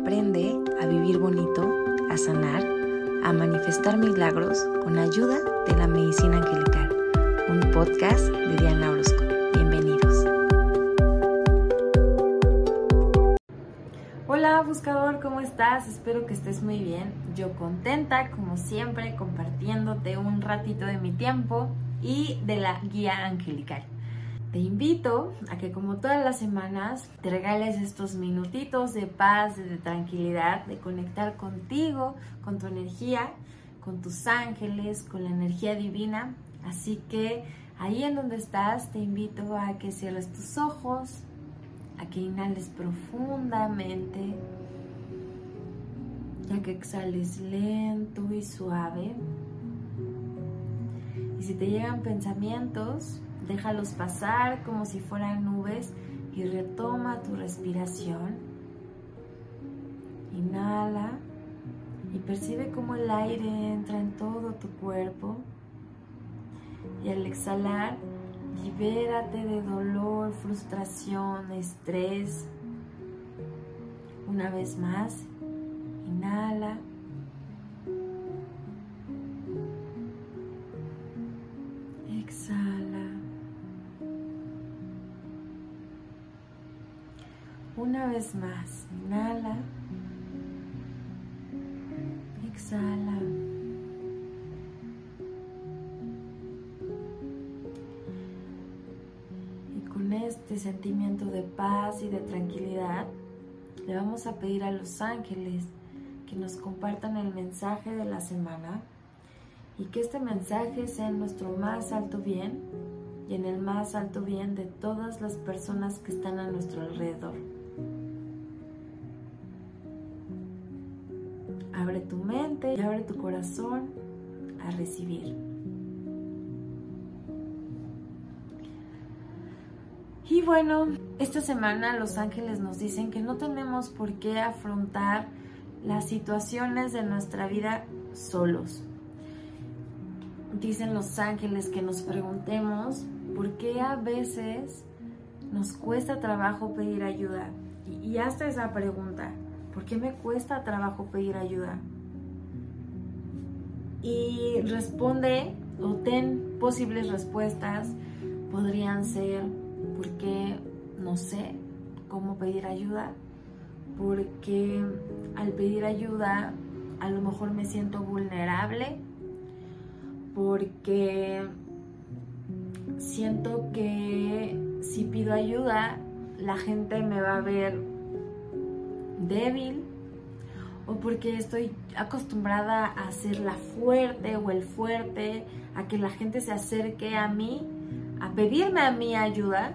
Aprende a vivir bonito, a sanar, a manifestar milagros con ayuda de la medicina angelical. Un podcast de Diana Orozco. Bienvenidos. Hola buscador, ¿cómo estás? Espero que estés muy bien. Yo contenta, como siempre, compartiéndote un ratito de mi tiempo y de la guía angelical. Te invito a que como todas las semanas te regales estos minutitos de paz, de tranquilidad, de conectar contigo, con tu energía, con tus ángeles, con la energía divina. Así que ahí en donde estás te invito a que cierres tus ojos, a que inhales profundamente, a que exhales lento y suave. Y si te llegan pensamientos, Déjalos pasar como si fueran nubes y retoma tu respiración. Inhala y percibe cómo el aire entra en todo tu cuerpo. Y al exhalar, libérate de dolor, frustración, estrés. Una vez más, inhala. Vez más, inhala, exhala. Y con este sentimiento de paz y de tranquilidad, le vamos a pedir a los ángeles que nos compartan el mensaje de la semana y que este mensaje sea en nuestro más alto bien y en el más alto bien de todas las personas que están a nuestro alrededor. Abre tu mente y abre tu corazón a recibir. Y bueno, esta semana los ángeles nos dicen que no tenemos por qué afrontar las situaciones de nuestra vida solos. Dicen los ángeles que nos preguntemos por qué a veces nos cuesta trabajo pedir ayuda. Y, hasta esa pregunta, ¿Por qué me cuesta trabajo pedir ayuda? Y responde o ten posibles respuestas. Podrían ser porque no sé cómo pedir ayuda, porque al pedir ayuda a lo mejor me siento vulnerable, porque siento que si pido ayuda la gente me va a ver débil o porque estoy acostumbrada a ser la fuerte o el fuerte, a que la gente se acerque a mí, a pedirme a mí ayuda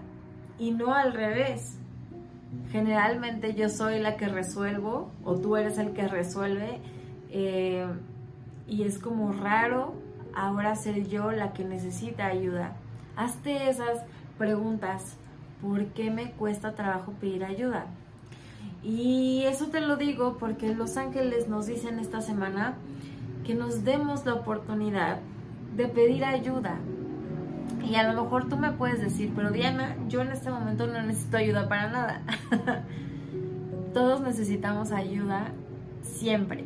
y no al revés. Generalmente yo soy la que resuelvo o tú eres el que resuelve eh, y es como raro ahora ser yo la que necesita ayuda. Hazte esas preguntas. ¿Por qué me cuesta trabajo pedir ayuda? Y eso te lo digo porque los ángeles nos dicen esta semana que nos demos la oportunidad de pedir ayuda. Y a lo mejor tú me puedes decir, pero Diana, yo en este momento no necesito ayuda para nada. Todos necesitamos ayuda siempre,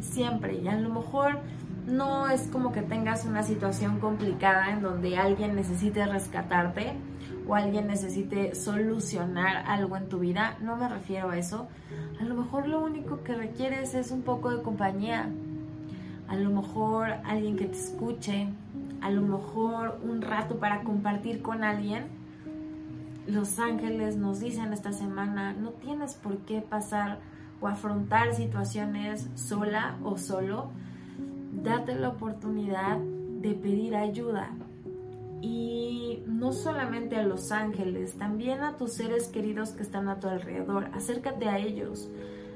siempre. Y a lo mejor no es como que tengas una situación complicada en donde alguien necesite rescatarte o alguien necesite solucionar algo en tu vida, no me refiero a eso. A lo mejor lo único que requieres es un poco de compañía. A lo mejor alguien que te escuche, a lo mejor un rato para compartir con alguien. Los ángeles nos dicen esta semana, no tienes por qué pasar o afrontar situaciones sola o solo. Date la oportunidad de pedir ayuda, y no solamente a los ángeles, también a tus seres queridos que están a tu alrededor. Acércate a ellos,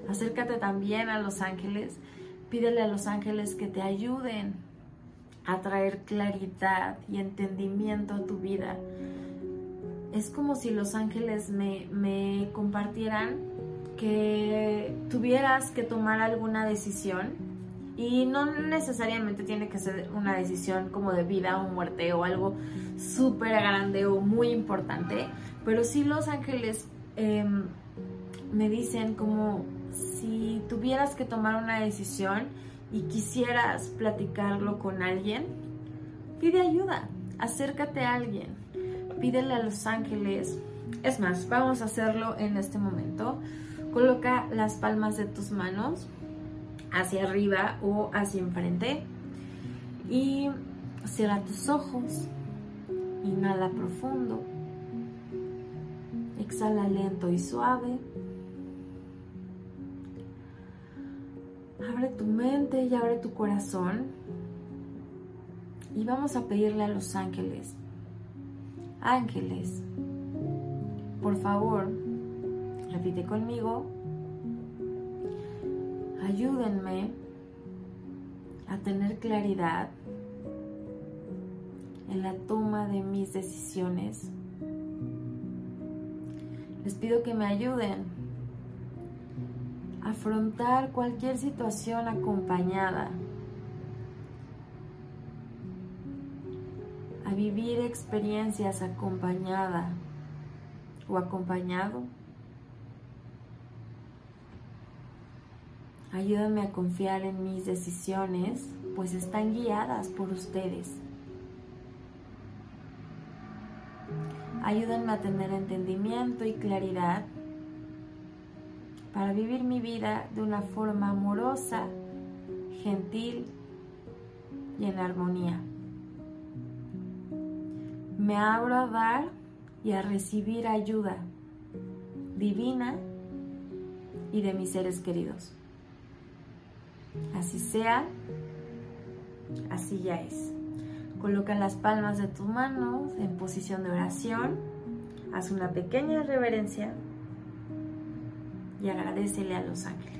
acércate también a los ángeles, pídele a los ángeles que te ayuden a traer claridad y entendimiento a tu vida. Es como si los ángeles me, me compartieran que tuvieras que tomar alguna decisión y no necesariamente tiene que ser una decisión como de vida o muerte o algo súper grande o muy importante, pero sí los ángeles em, me dicen como si tuvieras que tomar una decisión y quisieras platicarlo con alguien, pide ayuda, acércate a alguien, pídele a los ángeles. Es más, vamos a hacerlo en este momento. Coloca las palmas de tus manos hacia arriba o hacia enfrente y cierra tus ojos. Inhala profundo. Exhala lento y suave. Abre tu mente y abre tu corazón. Y vamos a pedirle a los ángeles. Ángeles, por favor, repite conmigo. Ayúdenme a tener claridad en la toma de mis decisiones. Les pido que me ayuden a afrontar cualquier situación acompañada, a vivir experiencias acompañada o acompañado. Ayúdame a confiar en mis decisiones, pues están guiadas por ustedes. Ayúdenme a tener entendimiento y claridad para vivir mi vida de una forma amorosa, gentil y en armonía. Me abro a dar y a recibir ayuda divina y de mis seres queridos. Así sea, así ya es. Coloca las palmas de tus manos en posición de oración. Haz una pequeña reverencia y agradecele a los ángeles.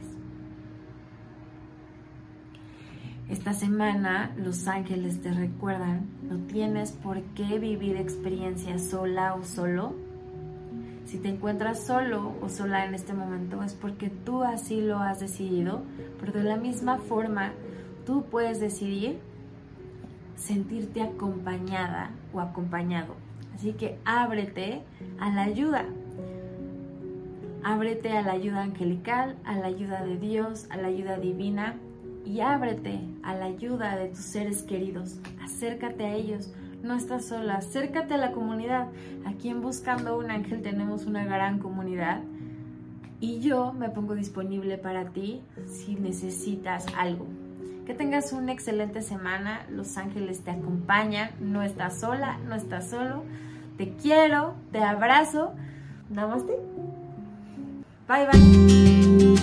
Esta semana los ángeles te recuerdan, no tienes por qué vivir experiencias sola o solo. Si te encuentras solo o sola en este momento es porque tú así lo has decidido, pero de la misma forma tú puedes decidir sentirte acompañada o acompañado. Así que ábrete a la ayuda. Ábrete a la ayuda angelical, a la ayuda de Dios, a la ayuda divina y ábrete a la ayuda de tus seres queridos. Acércate a ellos. No estás sola. Acércate a la comunidad. Aquí en Buscando un Ángel tenemos una gran comunidad y yo me pongo disponible para ti si necesitas algo. Que tengas una excelente semana. Los ángeles te acompañan. No estás sola, no estás solo. Te quiero, te abrazo. Namaste. Bye bye.